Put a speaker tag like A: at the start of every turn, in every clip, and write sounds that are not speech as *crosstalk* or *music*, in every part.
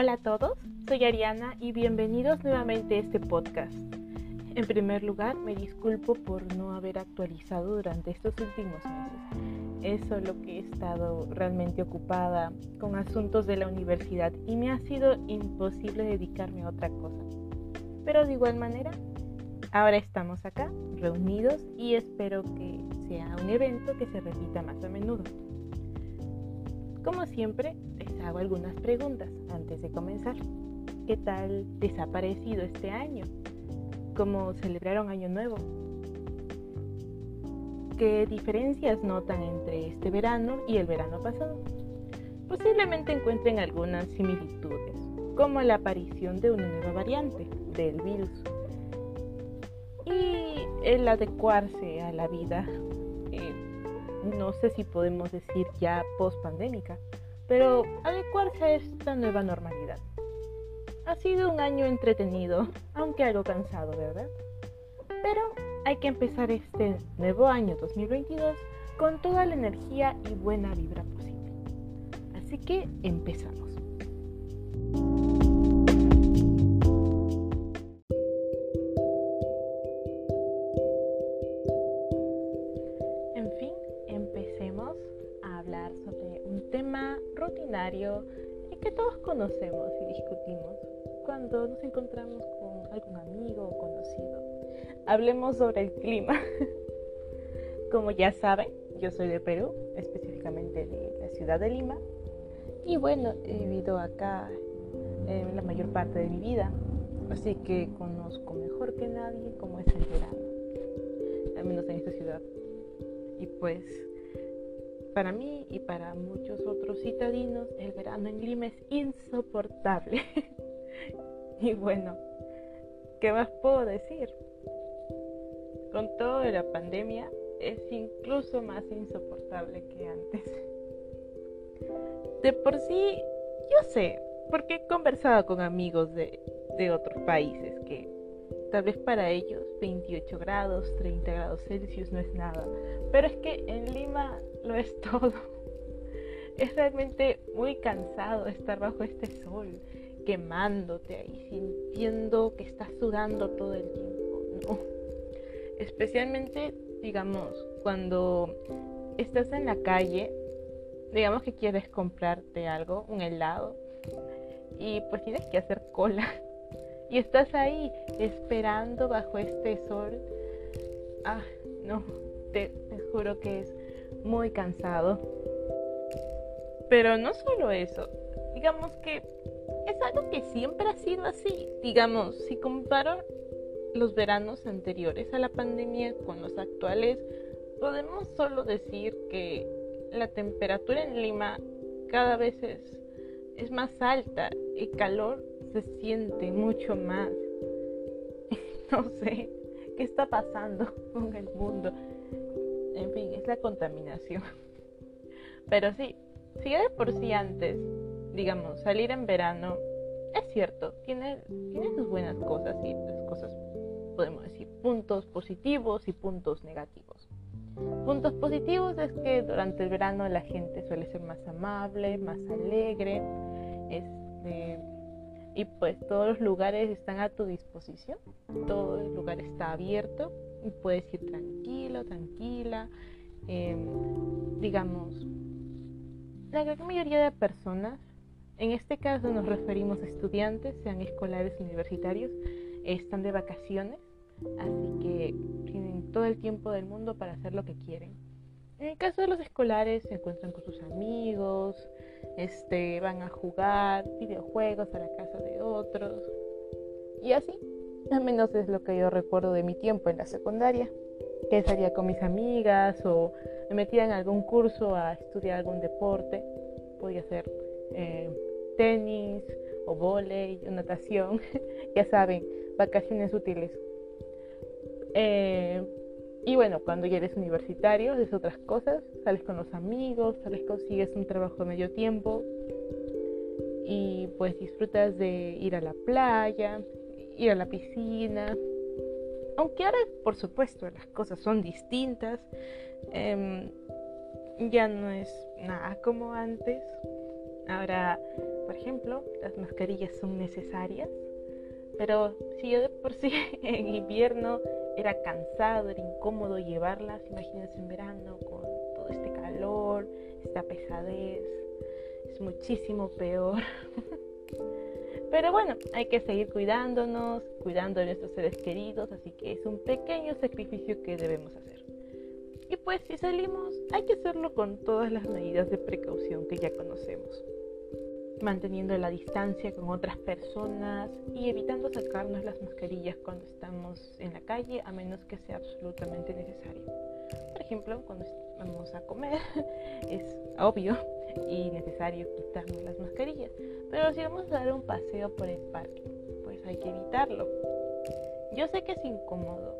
A: Hola a todos, soy Ariana y bienvenidos nuevamente a este podcast. En primer lugar, me disculpo por no haber actualizado durante estos últimos meses. Es solo que he estado realmente ocupada con asuntos de la universidad y me ha sido imposible dedicarme a otra cosa. Pero de igual manera, ahora estamos acá, reunidos, y espero que sea un evento que se repita más a menudo. Como siempre, hago algunas preguntas antes de comenzar. ¿Qué tal les ha parecido este año? ¿Cómo celebraron Año Nuevo? ¿Qué diferencias notan entre este verano y el verano pasado? Posiblemente encuentren algunas similitudes, como la aparición de una nueva variante del virus y el adecuarse a la vida, eh, no sé si podemos decir ya post pandémica, pero adecuarse a esta nueva normalidad. Ha sido un año entretenido, aunque algo cansado, ¿verdad? Pero hay que empezar este nuevo año 2022 con toda la energía y buena vibra posible. Así que empezamos. Nos encontramos con algún amigo o conocido. Hablemos sobre el clima. *laughs* Como ya saben, yo soy de Perú, específicamente de la ciudad de Lima. Y bueno, he vivido acá en la mayor parte de mi vida, así que conozco mejor que nadie cómo es el verano, al menos en esta ciudad. Y pues, para mí y para muchos otros citadinos, el verano en Lima es insoportable. *laughs* *laughs* Y bueno, ¿qué más puedo decir? Con todo de la pandemia es incluso más insoportable que antes. De por sí, yo sé, porque he conversado con amigos de, de otros países que tal vez para ellos 28 grados, 30 grados Celsius no es nada, pero es que en Lima lo es *laughs* todo. Es realmente muy cansado estar bajo este sol quemándote ahí, sintiendo que estás sudando todo el tiempo. No. Especialmente, digamos, cuando estás en la calle, digamos que quieres comprarte algo, un helado, y pues tienes que hacer cola. Y estás ahí esperando bajo este sol. Ah, no, te, te juro que es muy cansado. Pero no solo eso, digamos que es algo que siempre ha sido así. Digamos, si comparo los veranos anteriores a la pandemia con los actuales, podemos solo decir que la temperatura en Lima cada vez es, es más alta, el calor se siente mucho más. *laughs* no sé qué está pasando con el mundo. En fin, es la contaminación. *laughs* Pero sí, si de por sí antes digamos, salir en verano, es cierto, tiene, tiene sus buenas cosas y las cosas, podemos decir, puntos positivos y puntos negativos. Puntos positivos es que durante el verano la gente suele ser más amable, más alegre, este, y pues todos los lugares están a tu disposición, todo el lugar está abierto y puedes ir tranquilo, tranquila, em, digamos, la gran mayoría de personas en este caso nos referimos a estudiantes, sean escolares o universitarios, están de vacaciones, así que tienen todo el tiempo del mundo para hacer lo que quieren. En el caso de los escolares se encuentran con sus amigos, este, van a jugar videojuegos a la casa de otros y así. Al menos es lo que yo recuerdo de mi tiempo en la secundaria, que salía con mis amigas o me metía en algún curso a estudiar algún deporte, podía ser eh, tenis o volei o natación, *laughs* ya saben, vacaciones útiles. Eh, y bueno, cuando ya eres universitario, es otras cosas, sales con los amigos, sales consigues un trabajo de medio tiempo y pues disfrutas de ir a la playa, ir a la piscina. Aunque ahora, por supuesto, las cosas son distintas, em, ya no es nada como antes Ahora, por ejemplo, las mascarillas son necesarias, pero si yo de por sí *laughs* en invierno era cansado, era incómodo llevarlas, imagínense en verano con todo este calor, esta pesadez, es muchísimo peor. *laughs* Pero bueno, hay que seguir cuidándonos, cuidando de nuestros seres queridos, así que es un pequeño sacrificio que debemos hacer. Y pues si salimos, hay que hacerlo con todas las medidas de precaución que ya conocemos manteniendo la distancia con otras personas y evitando sacarnos las mascarillas cuando estamos en la calle a menos que sea absolutamente necesario. Por ejemplo, cuando vamos a comer *laughs* es obvio y necesario quitarnos las mascarillas, pero si vamos a dar un paseo por el parque, pues hay que evitarlo. Yo sé que es incómodo,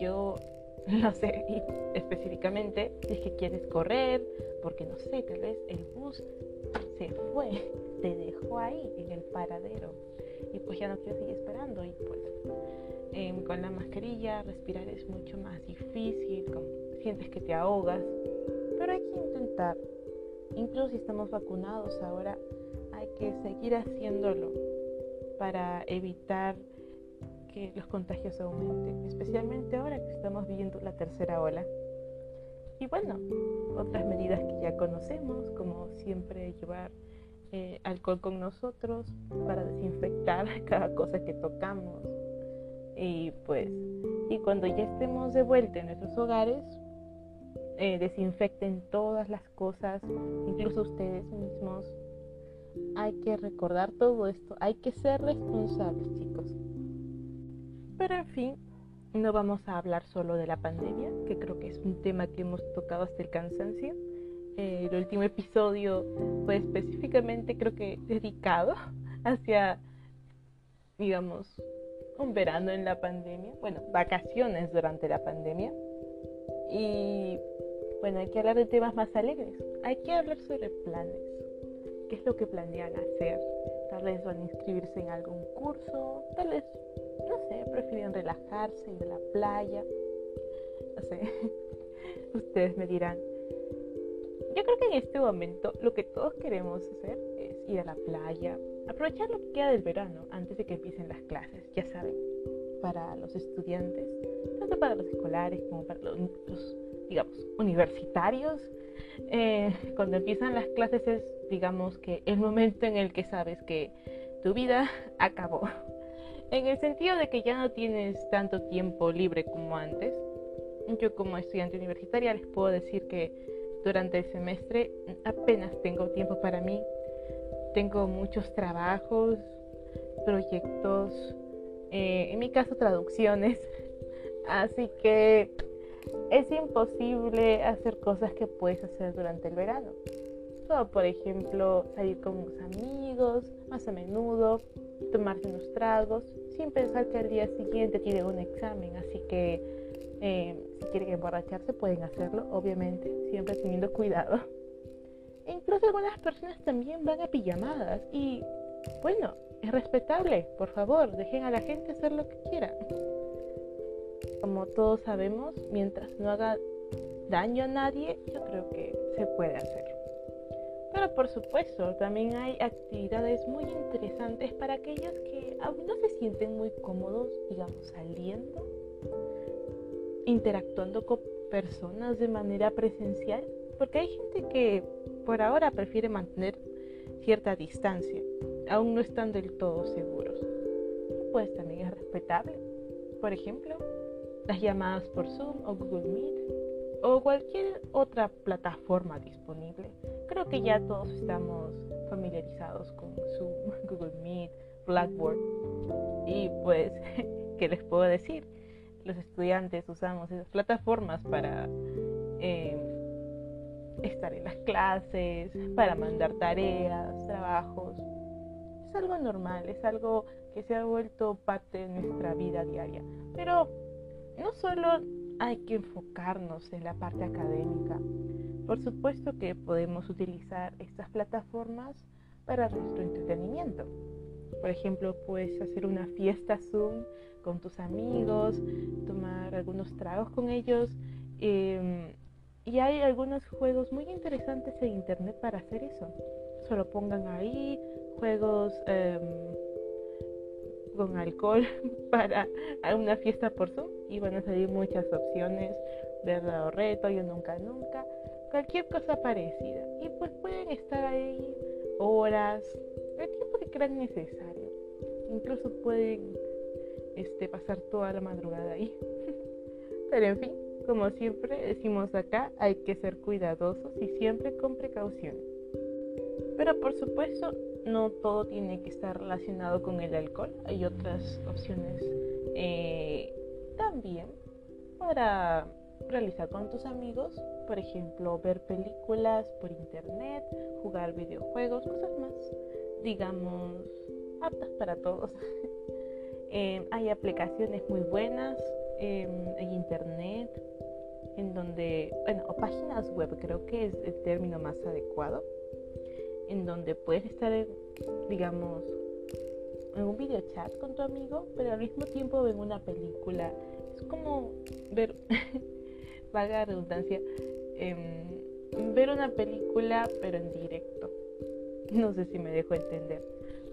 A: yo *laughs* lo sé específicamente si es que quieres correr, porque no sé, tal vez el bus se fue, te dejó ahí en el paradero. Y pues ya no quieres seguir esperando y pues em, con la mascarilla respirar es mucho más difícil, sientes que te ahogas, pero hay que intentar, incluso si estamos vacunados ahora, hay que seguir haciéndolo para evitar que los contagios aumenten, especialmente ahora que estamos viviendo la tercera ola. Y bueno, otras medidas que ya conocemos, como siempre llevar eh, alcohol con nosotros para desinfectar *laughs* cada cosa que tocamos. Y pues, y cuando ya estemos de vuelta en nuestros hogares, eh, desinfecten todas las cosas, incluso ustedes mismos. Hay que recordar todo esto, hay que ser responsables, chicos. Pero en fin, no vamos a hablar solo de la pandemia, que creo que es un tema que hemos tocado hasta el cansancio. El último episodio fue específicamente, creo que, dedicado *laughs* hacia, digamos, un verano en la pandemia, bueno, vacaciones durante la pandemia. Y bueno, hay que hablar de temas más alegres. Hay que hablar sobre planes. ¿Qué es lo que planean hacer? Tal vez van a inscribirse en algún curso, tal vez no sé, prefieren relajarse, ir a la playa, no sé, *laughs* ustedes me dirán. Yo creo que en este momento lo que todos queremos hacer es ir a la playa, aprovechar lo que queda del verano antes de que empiecen las clases, ya saben, para los estudiantes, tanto para los escolares como para los, digamos, universitarios. Eh, cuando empiezan las clases es, digamos, que el momento en el que sabes que tu vida *laughs* acabó en el sentido de que ya no tienes tanto tiempo libre como antes. Yo como estudiante universitaria les puedo decir que durante el semestre apenas tengo tiempo para mí. Tengo muchos trabajos, proyectos, eh, en mi caso traducciones. *laughs* Así que es imposible hacer cosas que puedes hacer durante el verano. Como por ejemplo salir con unos amigos más a menudo, tomarse unos tragos, sin pensar que al día siguiente tiene un examen. Así que eh, si quieren emborracharse pueden hacerlo, obviamente, siempre teniendo *laughs* cuidado. E incluso algunas personas también van a pijamadas y bueno, es respetable, por favor, dejen a la gente hacer lo que quiera. Como todos sabemos, mientras no haga daño a nadie, yo creo que se puede hacer. Pero por supuesto, también hay actividades muy interesantes para aquellos que aún no se sienten muy cómodos, digamos, saliendo, interactuando con personas de manera presencial, porque hay gente que por ahora prefiere mantener cierta distancia, aún no están del todo seguros. Pues también es respetable. Por ejemplo, las llamadas por Zoom o Google Meet o cualquier otra plataforma disponible. Creo que ya todos estamos familiarizados con Zoom, *laughs* Google Meet, Blackboard. Y pues, *laughs* ¿qué les puedo decir? Los estudiantes usamos esas plataformas para em, estar en las clases, para mandar tareas, trabajos. Es algo normal, es algo que se ha vuelto parte de nuestra vida diaria. Pero no solo hay que enfocarnos en la parte académica. Por supuesto que podemos utilizar estas plataformas para nuestro entretenimiento. Por ejemplo, puedes hacer una fiesta Zoom con tus amigos, tomar algunos tragos con ellos. Em, y hay algunos juegos muy interesantes en internet para hacer eso. solo pongan ahí juegos em, con alcohol *laughs* para una fiesta por Zoom y van a salir muchas opciones, verdad o reto, yo nunca, nunca, cualquier cosa parecida. Y pues pueden estar ahí horas, el tiempo que crean necesario. Incluso pueden este, pasar toda la madrugada ahí. *laughs* Pero en fin, como siempre decimos acá, hay que ser cuidadosos y siempre con precaución. Pero por supuesto, no todo tiene que estar relacionado con el alcohol. Hay otras opciones eh, también para realizar con tus amigos. Por ejemplo, ver películas por internet, jugar videojuegos, cosas más, digamos, aptas para todos. *laughs* Eh, hay aplicaciones muy buenas en internet, en donde, bueno, o páginas web, creo que es el término más adecuado, en donde puedes estar, digamos, en un video chat con tu amigo, pero al mismo tiempo en una película. Es como ver, *laughs* vaga redundancia, em, ver una película pero en directo. No sé si me dejo entender.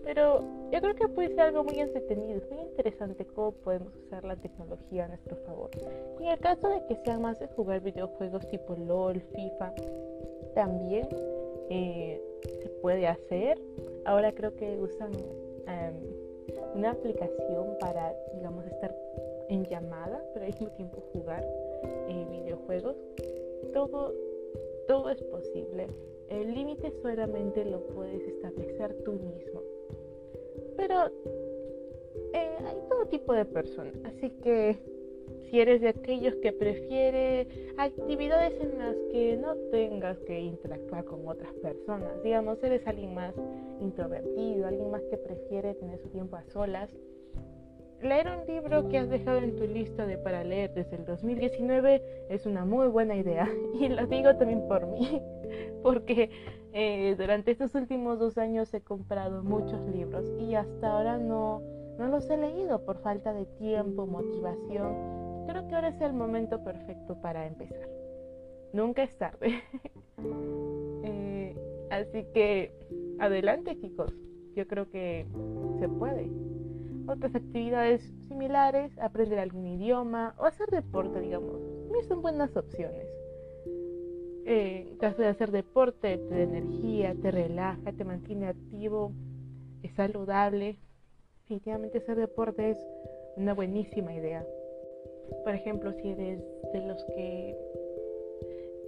A: Pero yo creo que puede ser algo muy entretenido, muy interesante cómo podemos usar la tecnología a nuestro favor. Y en el caso de que sean más de jugar videojuegos tipo LOL, FIFA, también eh, se puede hacer. Ahora creo que usan em, una aplicación para, digamos, estar en llamada, pero al mismo tiempo jugar eh, videojuegos. Todo, todo es posible. El límite solamente lo puedes establecer tú mismo. Pero eh, hay todo tipo de personas, así que si eres de aquellos que prefiere actividades en las que no tengas que interactuar con otras personas, digamos, eres alguien más introvertido, alguien más que prefiere tener su tiempo a solas, leer un libro que has dejado en tu lista de para leer desde el 2019 es una muy buena idea *laughs* y lo digo también por mí *laughs* porque eh, durante estos últimos dos años he comprado muchos libros y hasta ahora no, no los he leído por falta de tiempo, motivación. Creo que ahora es el momento perfecto para empezar. Nunca es tarde. *laughs* Eh, así que adelante chicos, yo creo que se puede. Otras actividades similares, aprender algún idioma o hacer deporte, digamos, son buenas opciones eh, en caso de hacer deporte, te da energía, te relaja, te mantiene activo, es saludable. Definitivamente hacer deporte es una buenísima idea. Por ejemplo, si eres de los que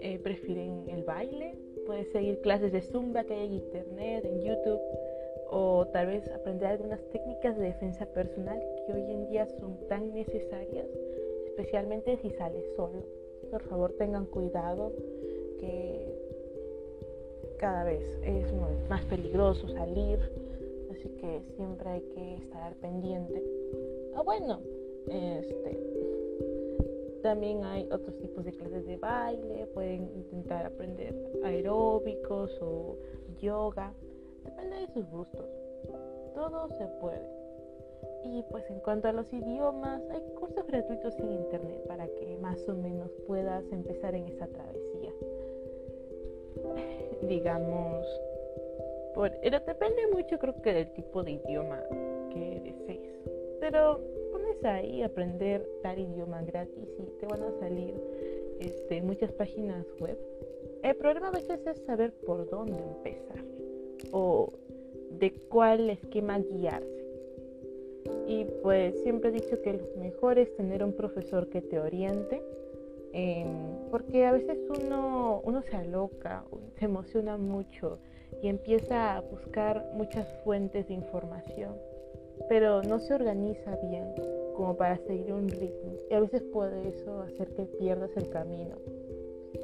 A: eh, prefieren el baile, puedes seguir clases de zumba que hay en internet, en YouTube, o tal vez aprender algunas técnicas de defensa personal que hoy en día son tan necesarias, especialmente si sales solo. Por favor, tengan cuidado que cada vez es más peligroso salir, así que siempre hay que estar al pendiente. Ah, bueno, este, también hay otros tipos de clases de baile, pueden intentar aprender aeróbicos o yoga, depende de sus gustos. Todo se puede. Y pues en cuanto a los idiomas, hay cursos gratuitos en internet para que más o menos puedas empezar en esa travesía *laughs* digamos, por, pero depende mucho creo que del tipo de idioma que desees. Pero pones ahí aprender tal idioma gratis y te van a salir este, muchas páginas web. El problema a veces es saber por dónde empezar o de cuál esquema guiarse. Y pues siempre he dicho que lo mejor es tener un profesor que te oriente Em, porque a veces uno, uno se aloca, se emociona mucho y empieza a buscar muchas fuentes de información, pero no se organiza bien como para seguir un ritmo y a veces puede eso hacer que pierdas el camino.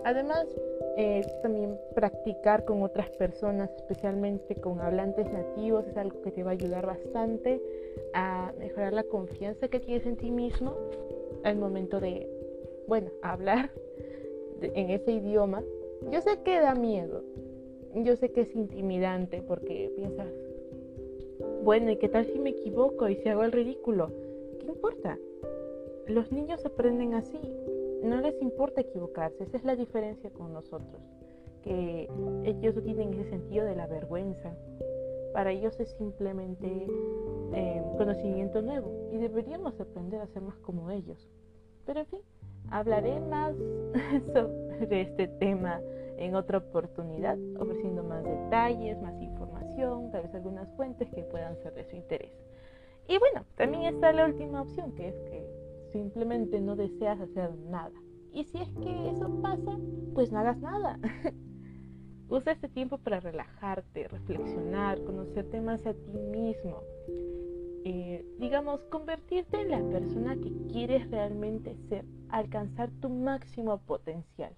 A: Además, eh, también practicar con otras personas, especialmente con hablantes nativos, es algo que te va a ayudar bastante a mejorar la confianza que tienes en ti mismo al momento de bueno, *laughs* hablar en ese idioma, yo sé que da miedo, yo sé que es intimidante porque piensas, bueno, ¿y qué tal si me equivoco y si hago el ridículo? ¿Qué importa? Los niños aprenden así, no les importa equivocarse, esa es la diferencia con nosotros. que ellos tienen ese sentido de la vergüenza. Para ellos es simplemente eh, conocimiento nuevo y deberíamos aprender a ser más como ellos. Pero en fin, hablaré más *laughs* sobre este tema en otra oportunidad, ofreciendo más detalles, más información, tal vez algunas fuentes que puedan ser de su interés. Y bueno, también está la última opción, que es que simplemente no deseas hacer nada. Y si es que eso pasa, pues no hagas nada. *laughs* Usa este tiempo para relajarte, reflexionar, conocerte más a ti mismo. Eh, digamos, convertirte en la persona que quieres realmente ser, alcanzar tu máximo potencial.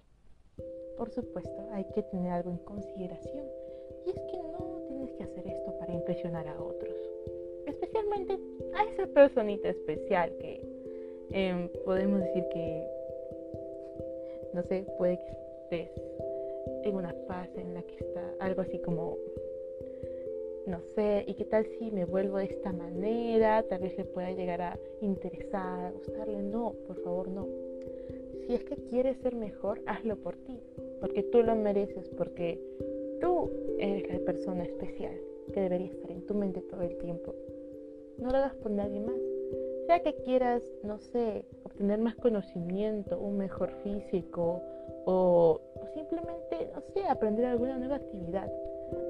A: Por supuesto, hay que tener algo en consideración. Y es que no tienes que hacer esto para impresionar a otros. Especialmente a esa personita especial que em, podemos decir que, no sé, puede que estés en una fase en la que está algo así como, no sé, ¿y qué tal si me vuelvo de esta manera? Tal vez le pueda llegar a interesar, a gustarle. No, por favor, no. Si es que quieres ser mejor, hazlo por ti, porque tú lo mereces, porque tú eres la persona especial que debería estar en tu mente todo el tiempo. No lo hagas por nadie más. Sea que quieras, no sé, obtener más conocimiento, un mejor físico o, simplemente, no sé, aprender alguna nueva actividad.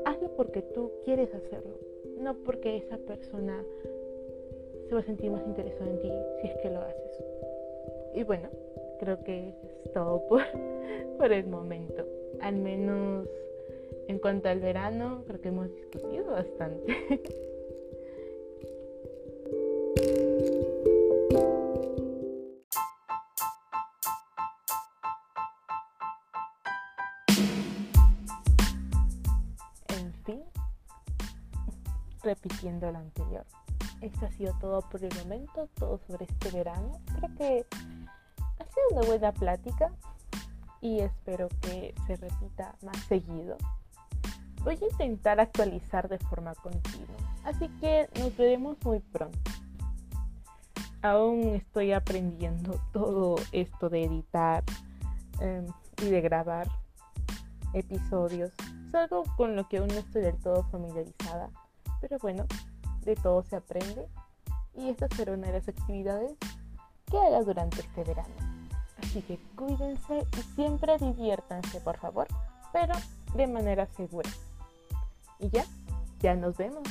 A: Hazlo porque tú quieres hacerlo, no porque esa persona se va a sentir más interesada en ti si es que lo haces. Y bueno, creo que es todo por, *laughs* por el momento. Al menos en cuanto al verano, creo que hemos discutido bastante. *laughs* repitiendo lo anterior. Esto ha sido todo por el momento, todo sobre este verano. Creo que ha sido una buena plática y espero que se repita más seguido. Voy a intentar actualizar de forma continua, así que nos veremos muy pronto. Aún estoy aprendiendo todo esto de editar em, y de grabar episodios. Es algo con lo que aún no estoy del todo familiarizada, pero bueno, de todo se aprende y esta será una de las actividades que haga durante este verano. Así que cuídense y siempre diviértanse, por favor, pero de manera segura. Y ya, ya nos vemos.